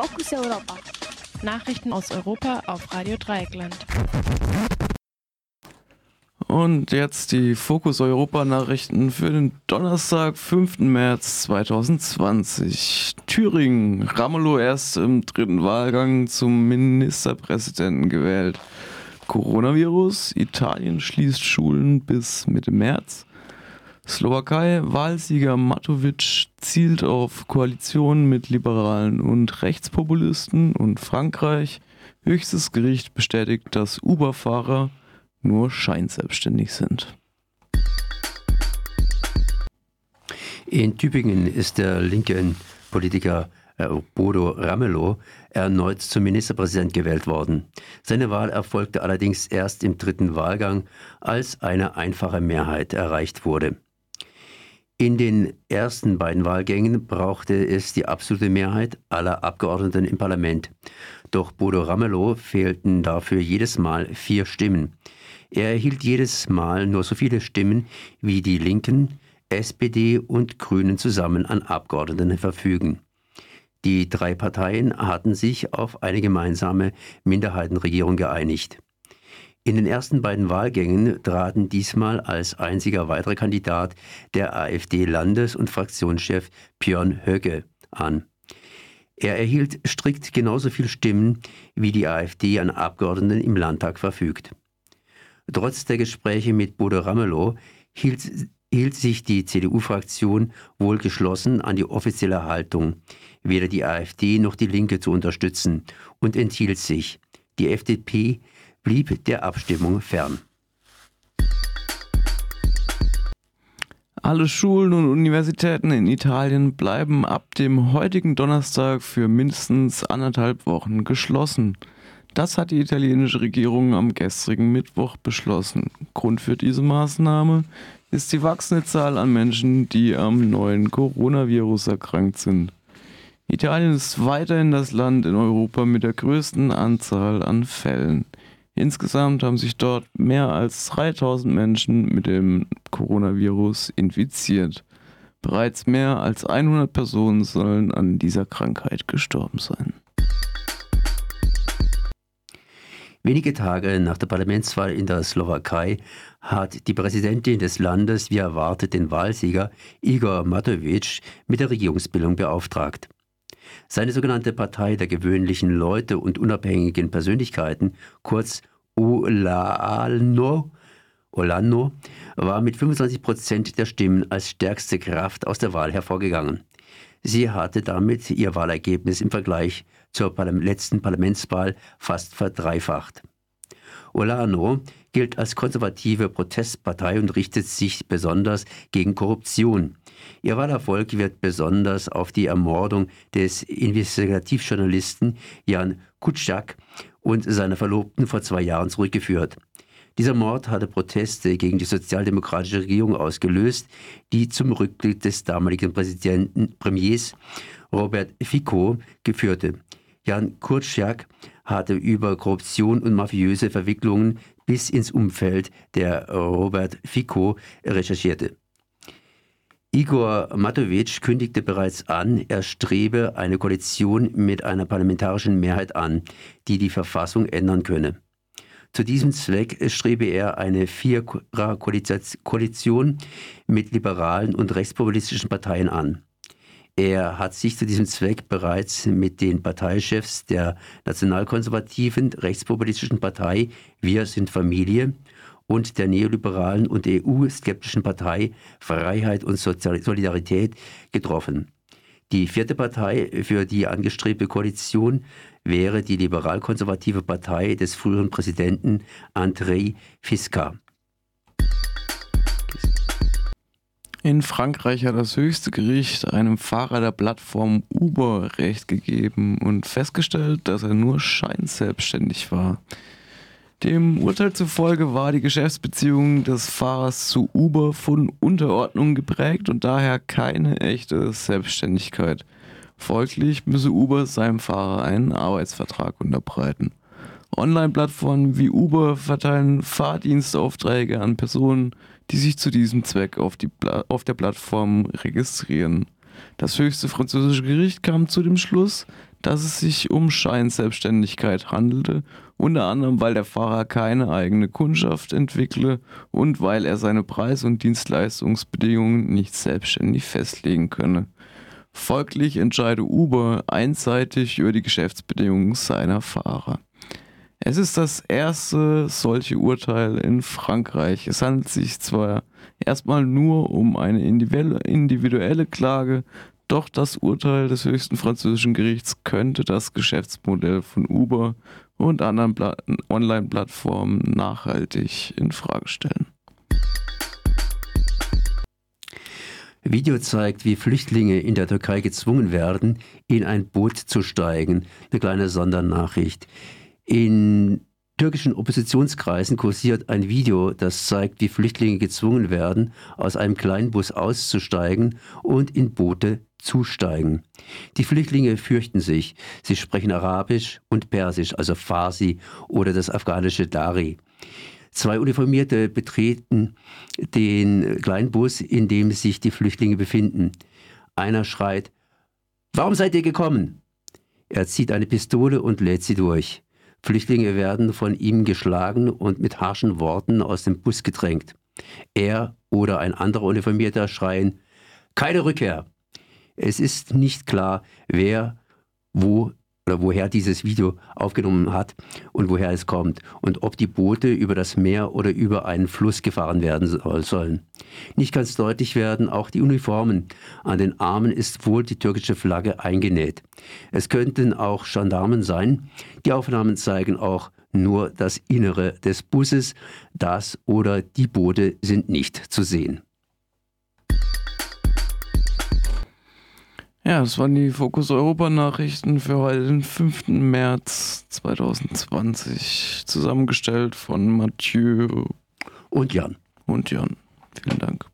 Fokus Europa. Nachrichten aus Europa auf Radio Dreieckland. Und jetzt die Fokus Europa Nachrichten für den Donnerstag, 5. März 2020. Thüringen, Ramelow erst im dritten Wahlgang zum Ministerpräsidenten gewählt. Coronavirus, Italien schließt Schulen bis Mitte März. Slowakei, Wahlsieger Matovic zielt auf Koalitionen mit Liberalen und Rechtspopulisten und Frankreich. Höchstes Gericht bestätigt, dass Uber-Fahrer nur scheinselbstständig sind. In Tübingen ist der linke Politiker äh, Bodo Ramelow erneut zum Ministerpräsident gewählt worden. Seine Wahl erfolgte allerdings erst im dritten Wahlgang, als eine einfache Mehrheit erreicht wurde. In den ersten beiden Wahlgängen brauchte es die absolute Mehrheit aller Abgeordneten im Parlament. Doch Bodo Ramelow fehlten dafür jedes Mal vier Stimmen. Er erhielt jedes Mal nur so viele Stimmen, wie die Linken, SPD und Grünen zusammen an Abgeordneten verfügen. Die drei Parteien hatten sich auf eine gemeinsame Minderheitenregierung geeinigt. In den ersten beiden Wahlgängen traten diesmal als einziger weiterer Kandidat der AfD-Landes- und Fraktionschef Björn Höcke an. Er erhielt strikt genauso viele Stimmen, wie die AfD an Abgeordneten im Landtag verfügt. Trotz der Gespräche mit Bodo Ramelow hielt, hielt sich die CDU-Fraktion wohl geschlossen an die offizielle Haltung, weder die AfD noch die Linke zu unterstützen und enthielt sich. Die FDP blieb der Abstimmung fern. Alle Schulen und Universitäten in Italien bleiben ab dem heutigen Donnerstag für mindestens anderthalb Wochen geschlossen. Das hat die italienische Regierung am gestrigen Mittwoch beschlossen. Grund für diese Maßnahme ist die wachsende Zahl an Menschen, die am neuen Coronavirus erkrankt sind. Italien ist weiterhin das Land in Europa mit der größten Anzahl an Fällen. Insgesamt haben sich dort mehr als 3000 Menschen mit dem Coronavirus infiziert. Bereits mehr als 100 Personen sollen an dieser Krankheit gestorben sein. Wenige Tage nach der Parlamentswahl in der Slowakei hat die Präsidentin des Landes wie erwartet den Wahlsieger Igor Matovic mit der Regierungsbildung beauftragt. Seine sogenannte Partei der gewöhnlichen Leute und unabhängigen Persönlichkeiten, kurz Olano, Olano, war mit 25 Prozent der Stimmen als stärkste Kraft aus der Wahl hervorgegangen. Sie hatte damit ihr Wahlergebnis im Vergleich zur letzten Parlamentswahl fast verdreifacht. Olano gilt als konservative Protestpartei und richtet sich besonders gegen Korruption. Ihr Wahlerfolg wird besonders auf die Ermordung des Investigativjournalisten Jan Kutschak und seiner Verlobten vor zwei Jahren zurückgeführt. Dieser Mord hatte Proteste gegen die sozialdemokratische Regierung ausgelöst, die zum Rücktritt des damaligen Präsidenten Premiers Robert Fico geführte. Jan Kurczak hatte über Korruption und mafiöse Verwicklungen bis ins Umfeld der Robert Fico recherchierte. Igor Matovic kündigte bereits an, er strebe eine Koalition mit einer parlamentarischen Mehrheit an, die die Verfassung ändern könne. Zu diesem Zweck strebe er eine Vierer-Koalition mit liberalen und rechtspopulistischen Parteien an. Er hat sich zu diesem Zweck bereits mit den Parteichefs der nationalkonservativen rechtspopulistischen Partei Wir sind Familie und der neoliberalen und EU-skeptischen Partei Freiheit und Solidarität getroffen. Die vierte Partei für die angestrebte Koalition wäre die liberal-konservative Partei des früheren Präsidenten Andrei Fiska. In Frankreich hat das höchste Gericht einem Fahrer der Plattform Uber Recht gegeben und festgestellt, dass er nur scheinselbstständig war. Dem Urteil zufolge war die Geschäftsbeziehung des Fahrers zu Uber von Unterordnung geprägt und daher keine echte Selbstständigkeit. Folglich müsse Uber seinem Fahrer einen Arbeitsvertrag unterbreiten. Online-Plattformen wie Uber verteilen Fahrdienstaufträge an Personen, die sich zu diesem Zweck auf, die auf der Plattform registrieren. Das höchste französische Gericht kam zu dem Schluss, dass es sich um Scheinselbstständigkeit handelte, unter anderem weil der Fahrer keine eigene Kundschaft entwickle und weil er seine Preis- und Dienstleistungsbedingungen nicht selbstständig festlegen könne. Folglich entscheide Uber einseitig über die Geschäftsbedingungen seiner Fahrer. Es ist das erste solche Urteil in Frankreich. Es handelt sich zwar erstmal nur um eine individuelle Klage, doch das Urteil des höchsten französischen Gerichts könnte das Geschäftsmodell von Uber und anderen Online-Plattformen nachhaltig in Frage stellen. Video zeigt, wie Flüchtlinge in der Türkei gezwungen werden, in ein Boot zu steigen. Eine kleine Sondernachricht. In türkischen Oppositionskreisen kursiert ein Video, das zeigt, wie Flüchtlinge gezwungen werden, aus einem kleinen Bus auszusteigen und in Boote zusteigen. Die Flüchtlinge fürchten sich. Sie sprechen Arabisch und Persisch, also Farsi oder das afghanische Dari. Zwei Uniformierte betreten den kleinen Bus, in dem sich die Flüchtlinge befinden. Einer schreit, Warum seid ihr gekommen? Er zieht eine Pistole und lädt sie durch. Flüchtlinge werden von ihm geschlagen und mit harschen Worten aus dem Bus gedrängt. Er oder ein anderer Uniformierter schreien, keine Rückkehr. Es ist nicht klar, wer wo oder woher dieses Video aufgenommen hat und woher es kommt und ob die Boote über das Meer oder über einen Fluss gefahren werden sollen. Nicht ganz deutlich werden auch die Uniformen. An den Armen ist wohl die türkische Flagge eingenäht. Es könnten auch Gendarmen sein. Die Aufnahmen zeigen auch nur das Innere des Busses. Das oder die Boote sind nicht zu sehen. Ja, das waren die Fokus Europa Nachrichten für heute, den 5. März 2020, zusammengestellt von Mathieu und Jan. Und Jan. Vielen Dank.